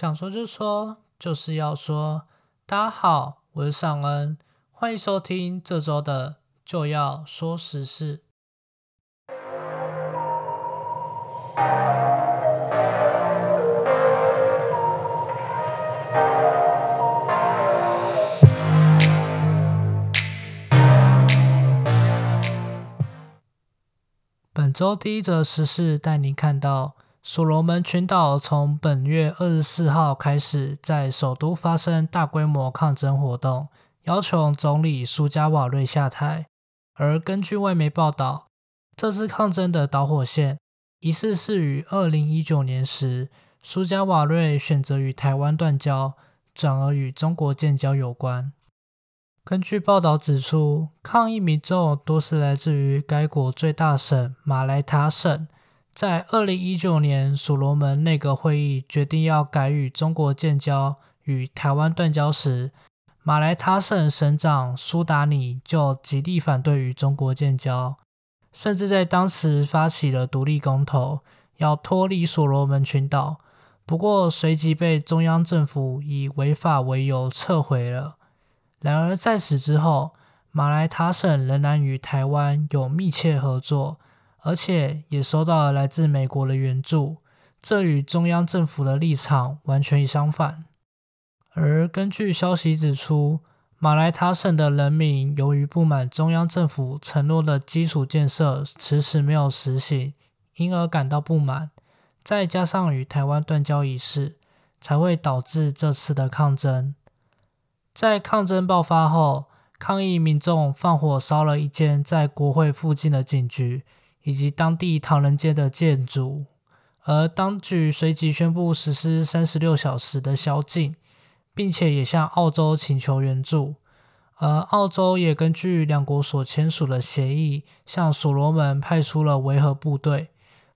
想说就说，就是要说。大家好，我是尚恩，欢迎收听这周的就要说时事。本周第一则时事带您看到。所罗门群岛从本月二十四号开始，在首都发生大规模抗争活动，要求总理苏加瓦瑞下台。而根据外媒报道，这次抗争的导火线疑似是于二零一九年时苏加瓦瑞选择与台湾断交，转而与中国建交有关。根据报道指出，抗议民众多是来自于该国最大省马来塔省。在二零一九年，所罗门内阁会议决定要改与中国建交、与台湾断交时，马来他省省长苏达尼就极力反对与中国建交，甚至在当时发起了独立公投，要脱离所罗门群岛。不过，随即被中央政府以违法为由撤回了。然而，在此之后，马来他省仍然与台湾有密切合作。而且也收到了来自美国的援助，这与中央政府的立场完全相反。而根据消息指出，马来他省的人民由于不满中央政府承诺的基础建设迟迟没有实行，因而感到不满。再加上与台湾断交一事，才会导致这次的抗争。在抗争爆发后，抗议民众放火烧了一间在国会附近的警局。以及当地唐人街的建筑，而当局随即宣布实施三十六小时的宵禁，并且也向澳洲请求援助，而澳洲也根据两国所签署的协议，向所罗门派出了维和部队。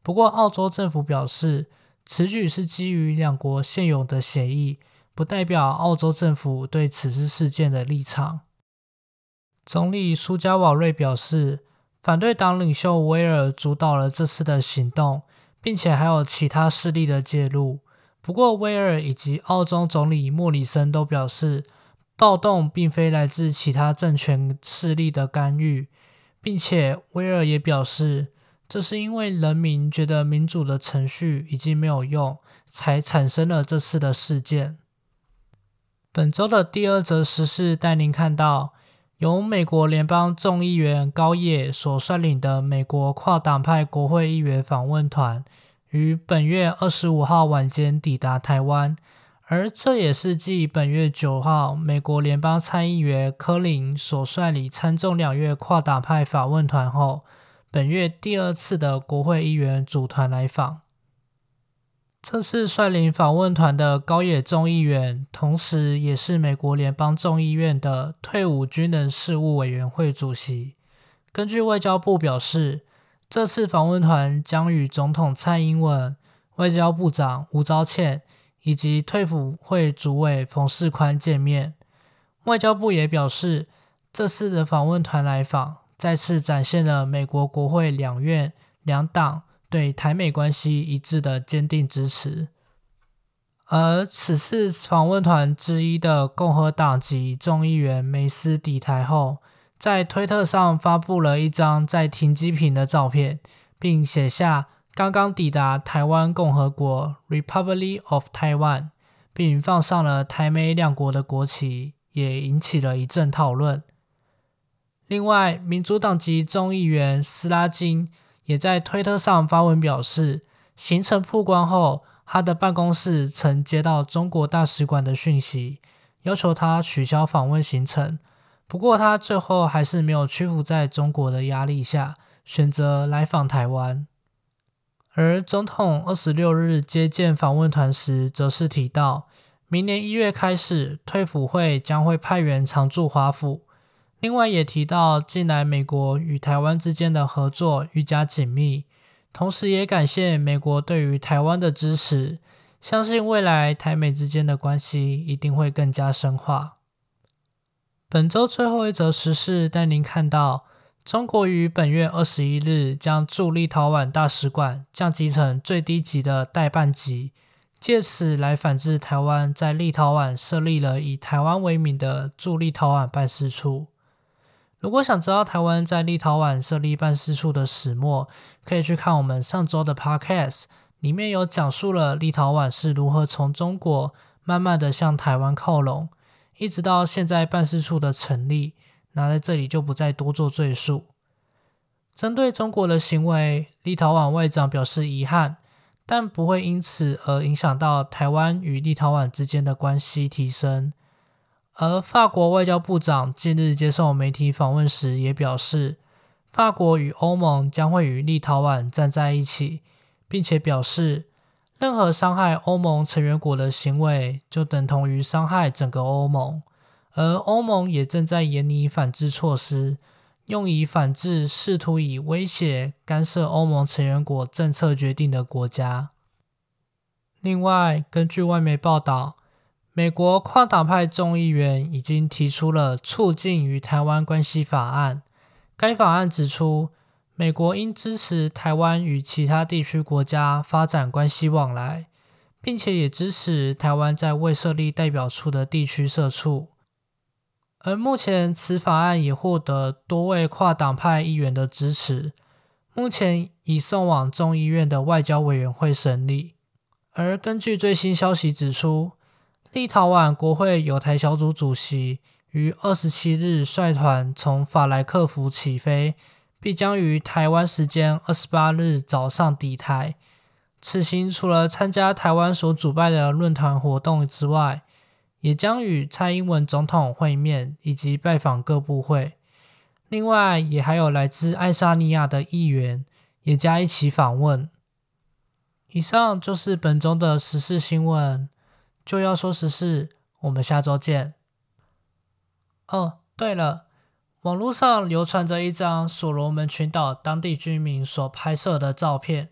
不过，澳洲政府表示，此举是基于两国现有的协议，不代表澳洲政府对此次事件的立场。总理苏加瓦瑞表示。反对党领袖威尔主导了这次的行动，并且还有其他势力的介入。不过，威尔以及澳洲总理莫里森都表示，暴动并非来自其他政权势力的干预，并且威尔也表示，这是因为人民觉得民主的程序已经没有用，才产生了这次的事件。本周的第二则时事带您看到。由美国联邦众议员高野所率领的美国跨党派国会议员访问团，于本月二十五号晚间抵达台湾，而这也是继本月九号美国联邦参议员科林所率领参众两院跨党派访问团后，本月第二次的国会议员组团来访。这次率领访问团的高野众议员，同时也是美国联邦众议院的退伍军人事务委员会主席。根据外交部表示，这次访问团将与总统蔡英文、外交部长吴钊倩以及退辅会主委冯世宽见面。外交部也表示，这次的访问团来访，再次展现了美国国会两院两党。对台美关系一致的坚定支持。而此次访问团之一的共和党籍众议员梅斯抵台后，在推特上发布了一张在停机坪的照片，并写下“刚刚抵达台湾共和国 （Republic of Taiwan）”，并放上了台美两国的国旗，也引起了一阵讨论。另外，民主党籍众议员斯拉金。也在推特上发文表示，行程曝光后，他的办公室曾接到中国大使馆的讯息，要求他取消访问行程。不过，他最后还是没有屈服在中国的压力下，选择来访台湾。而总统二十六日接见访问团时，则是提到，明年一月开始，退辅会将会派员常驻华府。另外也提到，近来美国与台湾之间的合作愈加紧密，同时也感谢美国对于台湾的支持，相信未来台美之间的关系一定会更加深化。本周最后一则时事带您看到，中国于本月二十一日将驻立陶宛大使馆降级成最低级的代办级，借此来反制台湾在立陶宛设立了以台湾为名的驻立陶宛办事处。如果想知道台湾在立陶宛设立办事处的始末，可以去看我们上周的 Podcast，里面有讲述了立陶宛是如何从中国慢慢的向台湾靠拢，一直到现在办事处的成立。那在这里就不再多做赘述。针对中国的行为，立陶宛外长表示遗憾。但不会因此而影响到台湾与立陶宛之间的关系提升。而法国外交部长近日接受媒体访问时也表示，法国与欧盟将会与立陶宛站在一起，并且表示，任何伤害欧盟成员国的行为就等同于伤害整个欧盟，而欧盟也正在研拟反制措施。用以反制试图以威胁干涉欧盟成员国政策决定的国家。另外，根据外媒报道，美国跨党派众议员已经提出了促进与台湾关系法案。该法案指出，美国应支持台湾与其他地区国家发展关系往来，并且也支持台湾在未设立代表处的地区设处。而目前，此法案也获得多位跨党派议员的支持，目前已送往众议院的外交委员会审理。而根据最新消息指出，立陶宛国会有台小组主席于二十七日率团从法莱克福起飞，必将于台湾时间二十八日早上抵台。此行除了参加台湾所主办的论坛活动之外，也将与蔡英文总统会面，以及拜访各部会。另外，也还有来自爱沙尼亚的议员也加一起访问。以上就是本周的时事新闻。就要说时事，我们下周见。哦，对了，网络上流传着一张所罗门群岛当地居民所拍摄的照片，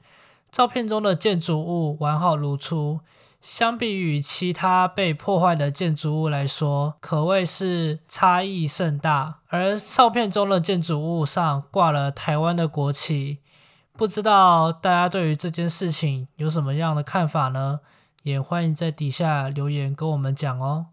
照片中的建筑物完好如初。相比于其他被破坏的建筑物来说，可谓是差异甚大。而照片中的建筑物上挂了台湾的国旗，不知道大家对于这件事情有什么样的看法呢？也欢迎在底下留言跟我们讲哦。